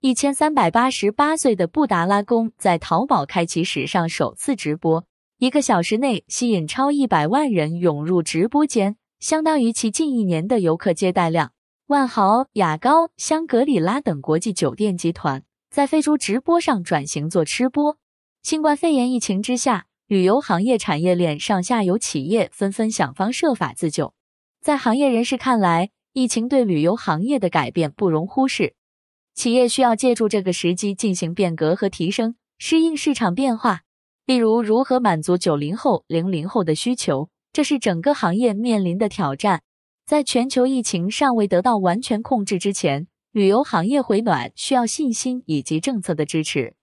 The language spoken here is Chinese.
一千三百八十八岁的布达拉宫在淘宝开启史上首次直播，一个小时内吸引超一百万人涌入直播间，相当于其近一年的游客接待量。万豪、雅高、香格里拉等国际酒店集团在飞猪直播上转型做吃播。新冠肺炎疫情之下，旅游行业产业链上下游企业纷纷想方设法自救。在行业人士看来，疫情对旅游行业的改变不容忽视，企业需要借助这个时机进行变革和提升，适应市场变化。例如，如何满足九零后、零零后的需求，这是整个行业面临的挑战。在全球疫情尚未得到完全控制之前，旅游行业回暖需要信心以及政策的支持。